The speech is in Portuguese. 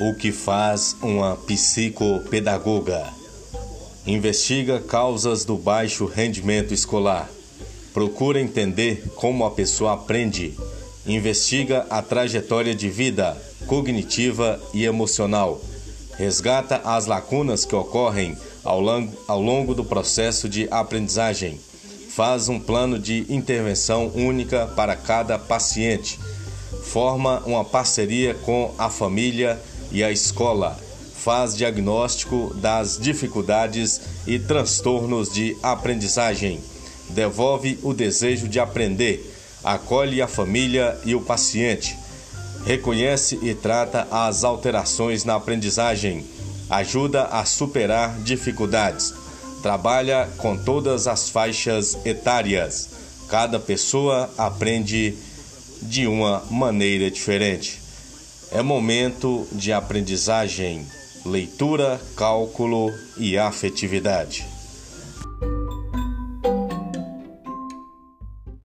O que faz uma psicopedagoga? Investiga causas do baixo rendimento escolar. Procura entender como a pessoa aprende. Investiga a trajetória de vida, cognitiva e emocional. Resgata as lacunas que ocorrem ao longo, ao longo do processo de aprendizagem. Faz um plano de intervenção única para cada paciente. Forma uma parceria com a família e a escola faz diagnóstico das dificuldades e transtornos de aprendizagem, devolve o desejo de aprender, acolhe a família e o paciente, reconhece e trata as alterações na aprendizagem, ajuda a superar dificuldades, trabalha com todas as faixas etárias. Cada pessoa aprende de uma maneira diferente. É momento de aprendizagem, leitura, cálculo e afetividade.